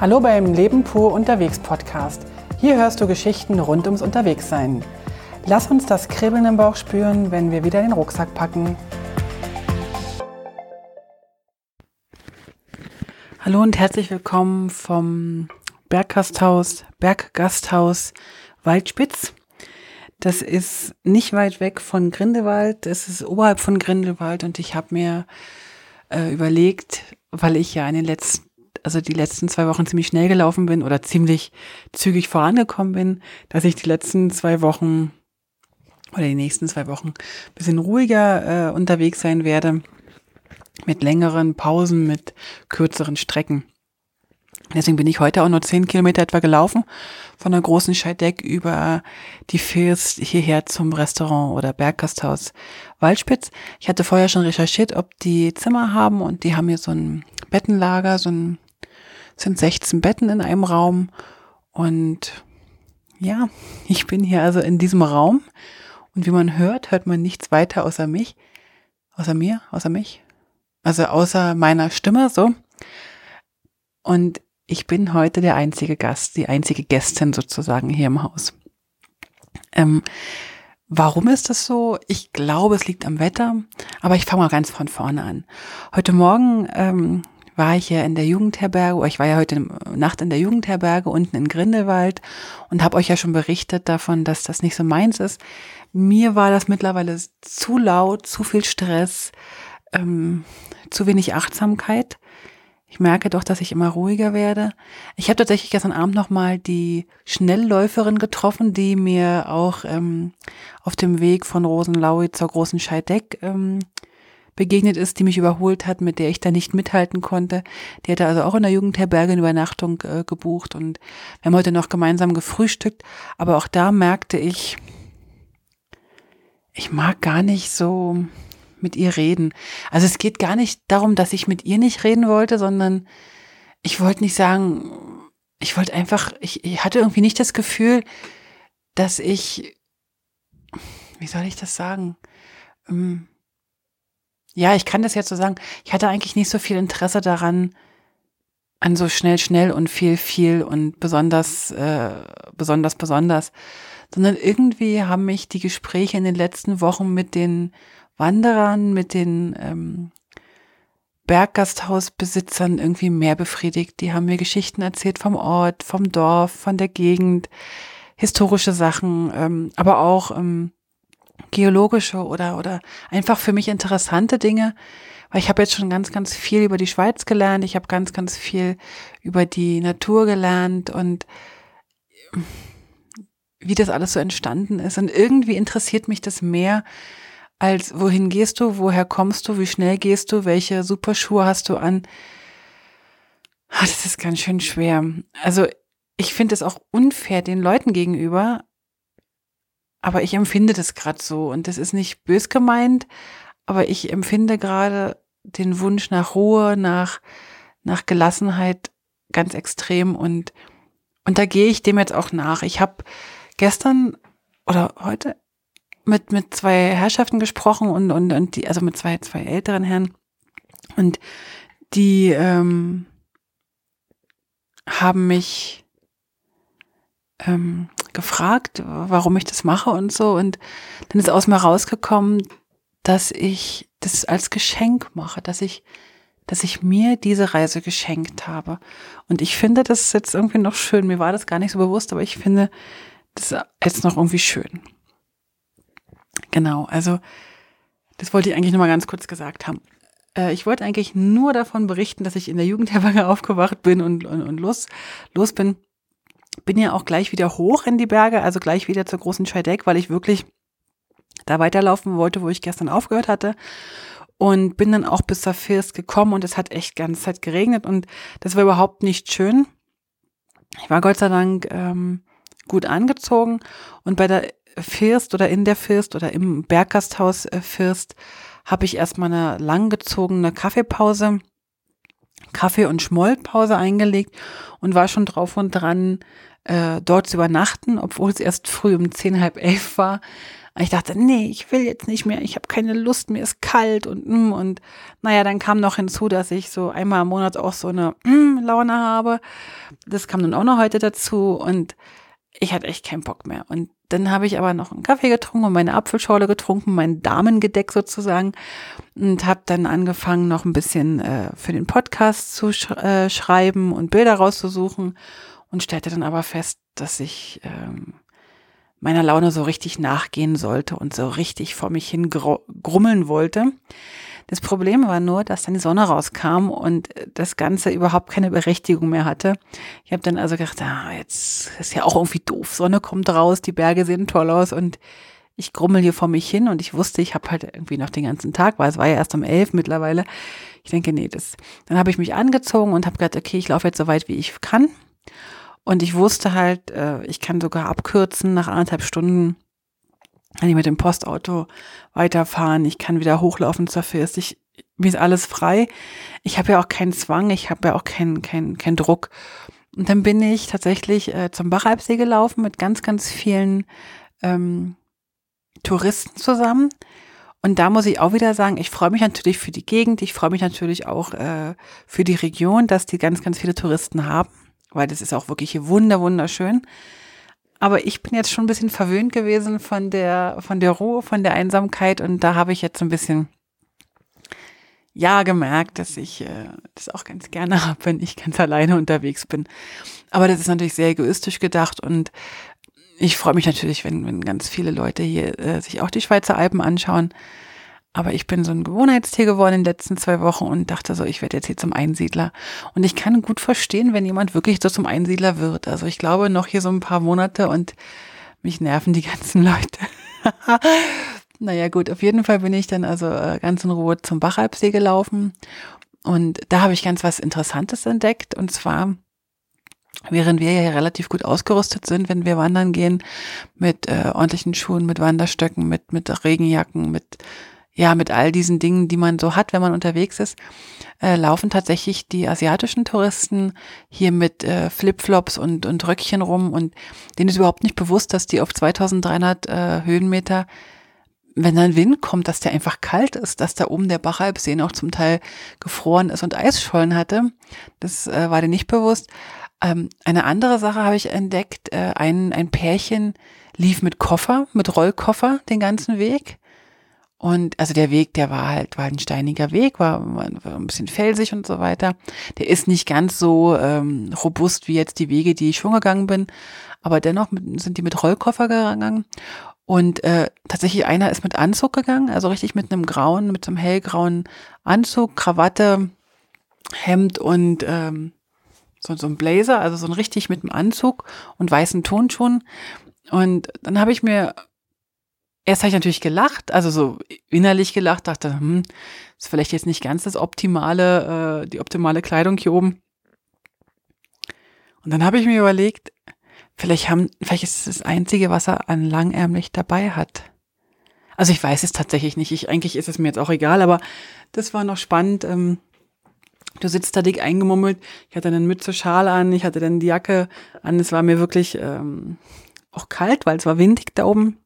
Hallo beim Leben pur unterwegs Podcast. Hier hörst du Geschichten rund ums Unterwegssein. Lass uns das Kribbeln im Bauch spüren, wenn wir wieder den Rucksack packen. Hallo und herzlich willkommen vom Berggasthaus, Berggasthaus Waldspitz. Das ist nicht weit weg von Grindelwald. Es ist oberhalb von Grindelwald und ich habe mir äh, überlegt, weil ich ja in den letzten also die letzten zwei Wochen ziemlich schnell gelaufen bin oder ziemlich zügig vorangekommen bin, dass ich die letzten zwei Wochen oder die nächsten zwei Wochen ein bisschen ruhiger äh, unterwegs sein werde, mit längeren Pausen, mit kürzeren Strecken. Deswegen bin ich heute auch nur zehn Kilometer etwa gelaufen, von der großen Scheideck über die Fils hierher zum Restaurant oder Berggasthaus Waldspitz. Ich hatte vorher schon recherchiert, ob die Zimmer haben und die haben hier so ein Bettenlager, so ein, sind 16 Betten in einem Raum und ja, ich bin hier also in diesem Raum und wie man hört, hört man nichts weiter außer mich, außer mir, außer mich, also außer meiner Stimme so. Und ich bin heute der einzige Gast, die einzige Gästin sozusagen hier im Haus. Ähm, warum ist das so? Ich glaube, es liegt am Wetter, aber ich fange mal ganz von vorne an. Heute Morgen ähm, war ich ja in der Jugendherberge, ich war ja heute Nacht in der Jugendherberge unten in Grindelwald und habe euch ja schon berichtet davon, dass das nicht so meins ist. Mir war das mittlerweile zu laut, zu viel Stress, ähm, zu wenig Achtsamkeit. Ich merke doch, dass ich immer ruhiger werde. Ich habe tatsächlich gestern Abend nochmal die Schnellläuferin getroffen, die mir auch ähm, auf dem Weg von Rosenlaui zur großen Scheideck ähm, begegnet ist, die mich überholt hat, mit der ich da nicht mithalten konnte. Die hatte also auch in der Jugendherberge eine Übernachtung äh, gebucht und wir haben heute noch gemeinsam gefrühstückt. Aber auch da merkte ich, ich mag gar nicht so mit ihr reden. Also es geht gar nicht darum, dass ich mit ihr nicht reden wollte, sondern ich wollte nicht sagen, ich wollte einfach, ich, ich hatte irgendwie nicht das Gefühl, dass ich, wie soll ich das sagen? Ähm, ja, ich kann das jetzt so sagen. Ich hatte eigentlich nicht so viel Interesse daran, an so schnell, schnell und viel, viel und besonders, äh, besonders, besonders, sondern irgendwie haben mich die Gespräche in den letzten Wochen mit den Wanderern, mit den ähm, Berggasthausbesitzern irgendwie mehr befriedigt. Die haben mir Geschichten erzählt vom Ort, vom Dorf, von der Gegend, historische Sachen, ähm, aber auch ähm, geologische oder, oder einfach für mich interessante Dinge. Weil ich habe jetzt schon ganz, ganz viel über die Schweiz gelernt. Ich habe ganz, ganz viel über die Natur gelernt und wie das alles so entstanden ist. Und irgendwie interessiert mich das mehr, als wohin gehst du, woher kommst du, wie schnell gehst du, welche Superschuhe hast du an. Ah, das ist ganz schön schwer. Also ich finde es auch unfair den Leuten gegenüber, aber ich empfinde das gerade so und das ist nicht bös gemeint, aber ich empfinde gerade den Wunsch nach Ruhe, nach, nach Gelassenheit ganz extrem und, und da gehe ich dem jetzt auch nach. Ich habe gestern oder heute mit, mit zwei Herrschaften gesprochen und, und, und die, also mit zwei, zwei älteren Herren. Und die ähm, haben mich ähm, gefragt, warum ich das mache und so. Und dann ist aus mir rausgekommen, dass ich das als Geschenk mache, dass ich, dass ich mir diese Reise geschenkt habe. Und ich finde das jetzt irgendwie noch schön. Mir war das gar nicht so bewusst, aber ich finde das jetzt noch irgendwie schön. Genau, also das wollte ich eigentlich nur mal ganz kurz gesagt haben. Äh, ich wollte eigentlich nur davon berichten, dass ich in der Jugendherberge aufgewacht bin und, und, und los, los bin. Bin ja auch gleich wieder hoch in die Berge, also gleich wieder zur großen Scheideck, weil ich wirklich da weiterlaufen wollte, wo ich gestern aufgehört hatte. Und bin dann auch bis zur First gekommen und es hat echt ganz Zeit geregnet und das war überhaupt nicht schön. Ich war Gott sei Dank ähm, gut angezogen und bei der First oder in der First oder im Berggasthaus äh, First habe ich erstmal eine langgezogene Kaffeepause, Kaffee- und Schmollpause eingelegt und war schon drauf und dran, äh, dort zu übernachten, obwohl es erst früh um zehn, halb elf war. Und ich dachte, nee, ich will jetzt nicht mehr, ich habe keine Lust, mir ist kalt und mm, und naja, dann kam noch hinzu, dass ich so einmal im Monat auch so eine mm, Laune habe. Das kam dann auch noch heute dazu und ich hatte echt keinen Bock mehr. Und dann habe ich aber noch einen Kaffee getrunken und meine Apfelschorle getrunken, mein Damengedeck sozusagen und habe dann angefangen, noch ein bisschen äh, für den Podcast zu sch äh, schreiben und Bilder rauszusuchen und stellte dann aber fest, dass ich ähm, meiner Laune so richtig nachgehen sollte und so richtig vor mich hin grummeln wollte. Das Problem war nur, dass dann die Sonne rauskam und das Ganze überhaupt keine Berechtigung mehr hatte. Ich habe dann also gedacht, ah, jetzt ist ja auch irgendwie doof. Sonne kommt raus, die Berge sehen toll aus und ich grummel hier vor mich hin und ich wusste, ich habe halt irgendwie noch den ganzen Tag, weil es war ja erst um elf mittlerweile. Ich denke, nee, das. Dann habe ich mich angezogen und habe gedacht, okay, ich laufe jetzt so weit, wie ich kann. Und ich wusste halt, äh, ich kann sogar abkürzen nach anderthalb Stunden. Kann ich mit dem Postauto weiterfahren, ich kann wieder hochlaufen zur First. Ich, mir ist alles frei. Ich habe ja auch keinen Zwang, ich habe ja auch keinen keinen keinen Druck. Und dann bin ich tatsächlich äh, zum Bachalpsee gelaufen mit ganz, ganz vielen ähm, Touristen zusammen. Und da muss ich auch wieder sagen, ich freue mich natürlich für die Gegend, ich freue mich natürlich auch äh, für die Region, dass die ganz, ganz viele Touristen haben weil das ist auch wirklich wunder, wunderschön. Aber ich bin jetzt schon ein bisschen verwöhnt gewesen von der, von der Ruhe, von der Einsamkeit und da habe ich jetzt ein bisschen, ja, gemerkt, dass ich äh, das auch ganz gerne habe, wenn ich ganz alleine unterwegs bin. Aber das ist natürlich sehr egoistisch gedacht und ich freue mich natürlich, wenn, wenn ganz viele Leute hier äh, sich auch die Schweizer Alpen anschauen. Aber ich bin so ein Gewohnheitstier geworden in den letzten zwei Wochen und dachte so, ich werde jetzt hier zum Einsiedler. Und ich kann gut verstehen, wenn jemand wirklich so zum Einsiedler wird. Also ich glaube noch hier so ein paar Monate und mich nerven die ganzen Leute. naja gut, auf jeden Fall bin ich dann also äh, ganz in Ruhe zum Bachalpsee gelaufen. Und da habe ich ganz was Interessantes entdeckt. Und zwar, während wir ja relativ gut ausgerüstet sind, wenn wir wandern gehen, mit äh, ordentlichen Schuhen, mit Wanderstöcken, mit, mit Regenjacken, mit ja, mit all diesen Dingen, die man so hat, wenn man unterwegs ist, äh, laufen tatsächlich die asiatischen Touristen hier mit äh, Flipflops und, und Röckchen rum und denen ist überhaupt nicht bewusst, dass die auf 2300 äh, Höhenmeter, wenn dann Wind kommt, dass der einfach kalt ist, dass da oben der Bachalpsee noch zum Teil gefroren ist und Eisschollen hatte. Das äh, war denen nicht bewusst. Ähm, eine andere Sache habe ich entdeckt, äh, ein, ein Pärchen lief mit Koffer, mit Rollkoffer den ganzen Weg und also der Weg, der war halt, war ein steiniger Weg, war, war ein bisschen felsig und so weiter. Der ist nicht ganz so ähm, robust wie jetzt die Wege, die ich schon gegangen bin. Aber dennoch mit, sind die mit Rollkoffer gegangen. Und äh, tatsächlich einer ist mit Anzug gegangen, also richtig mit einem grauen, mit so einem hellgrauen Anzug, Krawatte, Hemd und ähm, so, so ein Blazer, also so ein richtig mit einem Anzug und weißen Tonschuhen. Und dann habe ich mir Erst habe ich natürlich gelacht, also so innerlich gelacht, dachte, hm, ist vielleicht jetzt nicht ganz das optimale, äh, die optimale Kleidung hier oben. Und dann habe ich mir überlegt, vielleicht haben, vielleicht ist es das Einzige, was er an langärmlich dabei hat. Also ich weiß es tatsächlich nicht. Ich, eigentlich ist es mir jetzt auch egal, aber das war noch spannend. Ähm, du sitzt da dick eingemummelt. Ich hatte dann Mütze, Schal an, ich hatte dann die Jacke an. Es war mir wirklich ähm, auch kalt, weil es war windig da oben.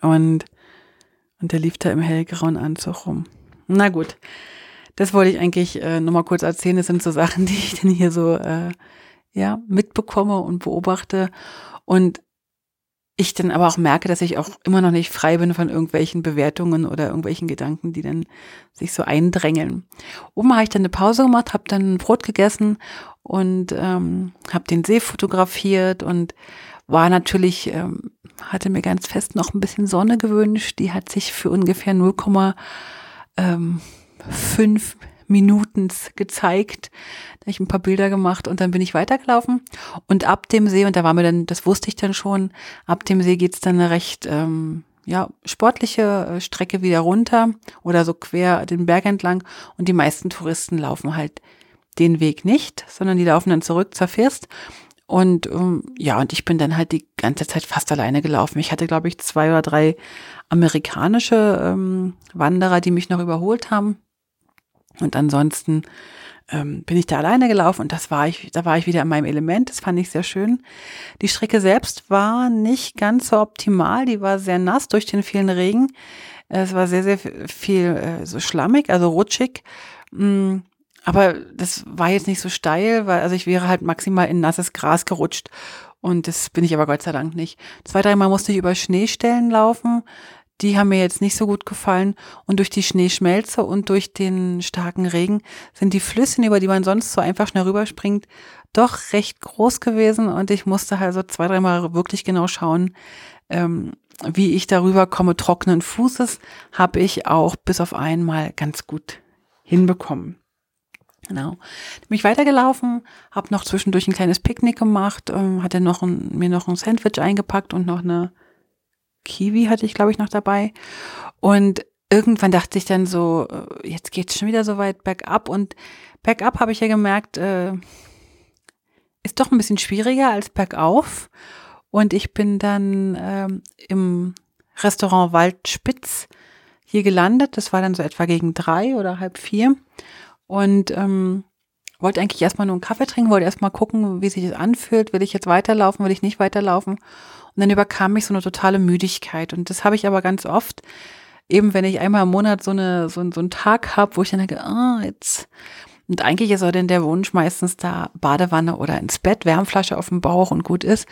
Und, und der lief da im hellgrauen Anzug rum. Na gut, das wollte ich eigentlich äh, nochmal kurz erzählen. Das sind so Sachen, die ich dann hier so äh, ja, mitbekomme und beobachte. Und ich dann aber auch merke, dass ich auch immer noch nicht frei bin von irgendwelchen Bewertungen oder irgendwelchen Gedanken, die dann sich so eindrängeln. Oben habe ich dann eine Pause gemacht, habe dann Brot gegessen und ähm, habe den See fotografiert und war natürlich, ähm, hatte mir ganz fest noch ein bisschen Sonne gewünscht. Die hat sich für ungefähr 0,5 ähm, Minuten gezeigt. Da habe ich ein paar Bilder gemacht und dann bin ich weitergelaufen. Und ab dem See, und da war mir dann, das wusste ich dann schon, ab dem See geht's dann eine recht ähm, ja, sportliche äh, Strecke wieder runter oder so quer den Berg entlang. Und die meisten Touristen laufen halt den Weg nicht, sondern die laufen dann zurück zur First. Und ähm, ja, und ich bin dann halt die ganze Zeit fast alleine gelaufen. Ich hatte, glaube ich, zwei oder drei amerikanische ähm, Wanderer, die mich noch überholt haben. Und ansonsten ähm, bin ich da alleine gelaufen und das war ich, da war ich wieder in meinem Element. Das fand ich sehr schön. Die Strecke selbst war nicht ganz so optimal. Die war sehr nass durch den vielen Regen. Es war sehr, sehr viel äh, so schlammig, also rutschig. Mm, aber das war jetzt nicht so steil, weil also ich wäre halt maximal in nasses Gras gerutscht. Und das bin ich aber Gott sei Dank nicht. Zwei, dreimal musste ich über Schneestellen laufen. Die haben mir jetzt nicht so gut gefallen. Und durch die Schneeschmelze und durch den starken Regen sind die Flüsse, über die man sonst so einfach schnell rüberspringt, doch recht groß gewesen. Und ich musste halt so zwei, dreimal wirklich genau schauen, ähm, wie ich darüber komme. Trockenen Fußes habe ich auch bis auf einmal ganz gut hinbekommen. Genau. Bin ich weitergelaufen, habe noch zwischendurch ein kleines Picknick gemacht, ähm, hatte noch ein, mir noch ein Sandwich eingepackt und noch eine Kiwi hatte ich, glaube ich, noch dabei. Und irgendwann dachte ich dann so, äh, jetzt geht's schon wieder so weit bergab. Und bergab habe ich ja gemerkt, äh, ist doch ein bisschen schwieriger als bergauf. Und ich bin dann ähm, im Restaurant Waldspitz hier gelandet. Das war dann so etwa gegen drei oder halb vier. Und ähm, wollte eigentlich erstmal nur einen Kaffee trinken, wollte erstmal gucken, wie sich das anfühlt. Will ich jetzt weiterlaufen, will ich nicht weiterlaufen? Und dann überkam mich so eine totale Müdigkeit. Und das habe ich aber ganz oft, eben wenn ich einmal im Monat so, eine, so, so einen Tag habe, wo ich dann denke, ah, oh, jetzt. Und eigentlich ist auch denn der Wunsch meistens da Badewanne oder ins Bett, Wärmflasche auf dem Bauch und gut ist.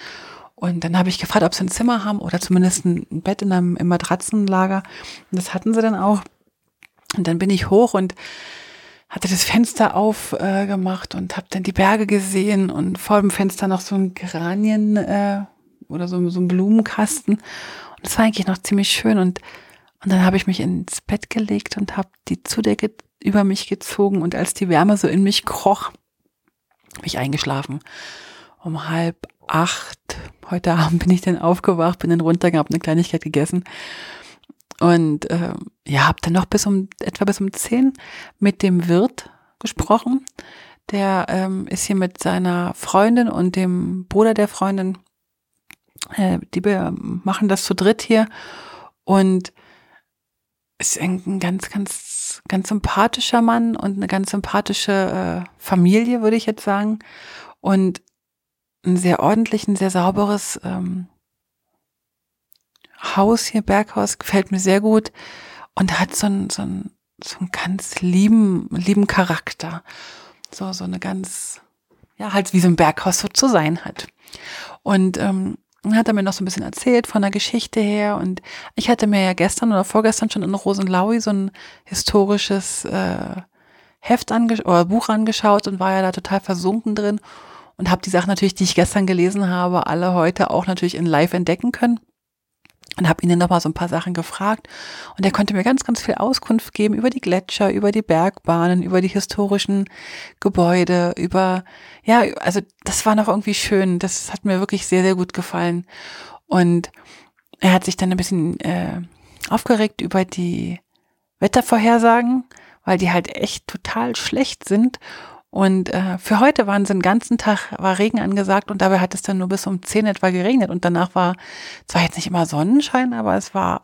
Und dann habe ich gefragt, ob sie ein Zimmer haben oder zumindest ein Bett in einem im Matratzenlager. Und das hatten sie dann auch. Und dann bin ich hoch und hatte das Fenster aufgemacht äh, und habe dann die Berge gesehen und vor dem Fenster noch so ein Geranien äh, oder so, so ein Blumenkasten. Und das war eigentlich noch ziemlich schön. Und, und dann habe ich mich ins Bett gelegt und habe die Zudecke über mich gezogen. Und als die Wärme so in mich kroch, bin ich eingeschlafen. Um halb acht, heute Abend bin ich dann aufgewacht, bin dann runtergegangen, habe eine Kleinigkeit gegessen und äh, ja, habe dann noch bis um etwa bis um zehn mit dem Wirt gesprochen. Der ähm, ist hier mit seiner Freundin und dem Bruder der Freundin. Äh, die machen das zu dritt hier und ist ein ganz, ganz, ganz sympathischer Mann und eine ganz sympathische äh, Familie, würde ich jetzt sagen. Und ein sehr ordentlich, ein sehr sauberes ähm, Haus hier, Berghaus, gefällt mir sehr gut und hat so einen, so einen, so einen ganz lieben, lieben Charakter. So, so eine ganz, ja, halt wie so ein Berghaus so zu sein hat. Und ähm, hat er mir noch so ein bisschen erzählt von der Geschichte her und ich hatte mir ja gestern oder vorgestern schon in Rosenlaui so ein historisches äh, Heft oder Buch angeschaut und war ja da total versunken drin und habe die Sachen natürlich, die ich gestern gelesen habe, alle heute auch natürlich in Live entdecken können und habe ihn dann nochmal so ein paar Sachen gefragt. Und er konnte mir ganz, ganz viel Auskunft geben über die Gletscher, über die Bergbahnen, über die historischen Gebäude, über, ja, also das war noch irgendwie schön, das hat mir wirklich sehr, sehr gut gefallen. Und er hat sich dann ein bisschen äh, aufgeregt über die Wettervorhersagen, weil die halt echt total schlecht sind und äh, für heute waren sie den ganzen Tag, war Regen angesagt und dabei hat es dann nur bis um 10 etwa geregnet. Und danach war zwar jetzt nicht immer Sonnenschein, aber es war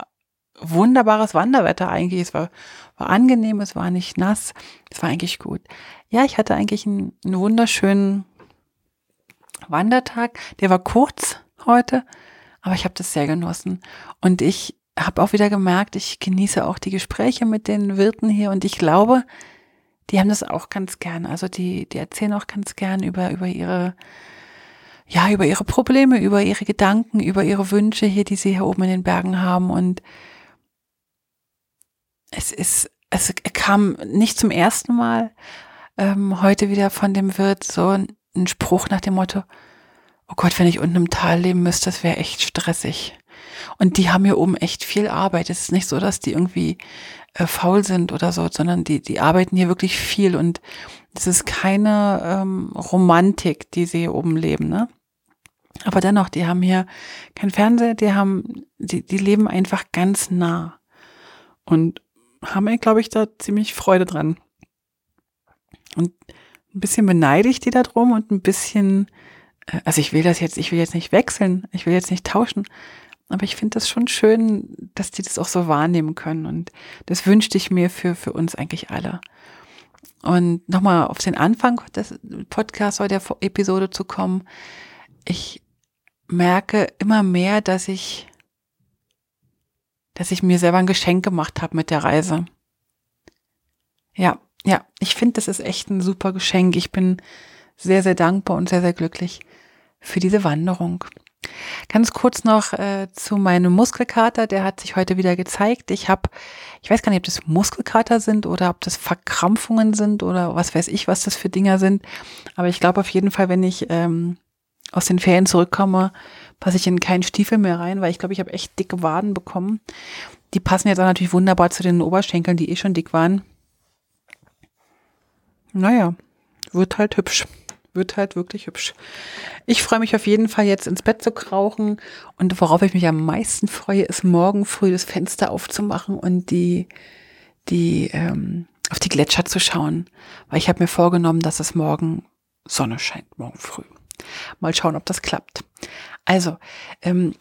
wunderbares Wanderwetter eigentlich. Es war, war angenehm, es war nicht nass, es war eigentlich gut. Ja, ich hatte eigentlich einen, einen wunderschönen Wandertag. Der war kurz heute, aber ich habe das sehr genossen. Und ich habe auch wieder gemerkt, ich genieße auch die Gespräche mit den Wirten hier und ich glaube, die haben das auch ganz gern. Also die, die erzählen auch ganz gern über, über ihre, ja, über ihre Probleme, über ihre Gedanken, über ihre Wünsche hier, die sie hier oben in den Bergen haben. Und es ist, es kam nicht zum ersten Mal ähm, heute wieder von dem Wirt so ein Spruch nach dem Motto, oh Gott, wenn ich unten im Tal leben müsste, das wäre echt stressig. Und die haben hier oben echt viel Arbeit. Es ist nicht so, dass die irgendwie äh, faul sind oder so, sondern die, die arbeiten hier wirklich viel und es ist keine ähm, Romantik, die sie hier oben leben, ne? Aber dennoch, die haben hier kein Fernseher, die haben, die, die leben einfach ganz nah und haben, glaube ich, da ziemlich Freude dran. Und ein bisschen beneide ich die da drum und ein bisschen, äh, also ich will das jetzt, ich will jetzt nicht wechseln, ich will jetzt nicht tauschen, aber ich finde das schon schön, dass die das auch so wahrnehmen können. Und das wünschte ich mir für, für uns eigentlich alle. Und nochmal auf den Anfang des Podcasts oder der Episode zu kommen. Ich merke immer mehr, dass ich, dass ich mir selber ein Geschenk gemacht habe mit der Reise. Ja, ja, ich finde, das ist echt ein super Geschenk. Ich bin sehr, sehr dankbar und sehr, sehr glücklich für diese Wanderung. Ganz kurz noch äh, zu meinem Muskelkater, der hat sich heute wieder gezeigt. Ich habe, ich weiß gar nicht, ob das Muskelkater sind oder ob das Verkrampfungen sind oder was weiß ich, was das für Dinger sind. Aber ich glaube auf jeden Fall, wenn ich ähm, aus den Ferien zurückkomme, passe ich in keinen Stiefel mehr rein, weil ich glaube, ich habe echt dicke Waden bekommen. Die passen jetzt auch natürlich wunderbar zu den Oberschenkeln, die eh schon dick waren. Naja, wird halt hübsch wird halt wirklich hübsch. Ich freue mich auf jeden Fall jetzt ins Bett zu krauchen und worauf ich mich am meisten freue, ist morgen früh das Fenster aufzumachen und die, die, ähm, auf die Gletscher zu schauen, weil ich habe mir vorgenommen, dass es morgen Sonne scheint, morgen früh. Mal schauen, ob das klappt. Also, ähm,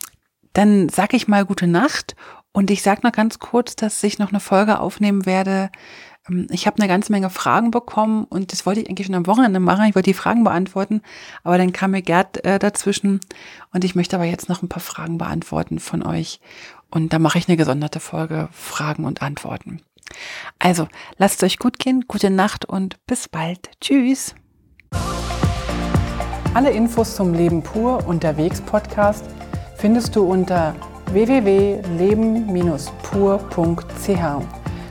dann sage ich mal gute Nacht und ich sage noch ganz kurz, dass ich noch eine Folge aufnehmen werde ich habe eine ganze Menge Fragen bekommen und das wollte ich eigentlich schon am Wochenende machen. Ich wollte die Fragen beantworten, aber dann kam mir Gerd äh, dazwischen und ich möchte aber jetzt noch ein paar Fragen beantworten von euch. Und da mache ich eine gesonderte Folge Fragen und Antworten. Also, lasst es euch gut gehen, gute Nacht und bis bald. Tschüss. Alle Infos zum Leben pur unterwegs Podcast findest du unter www.leben-pur.ch.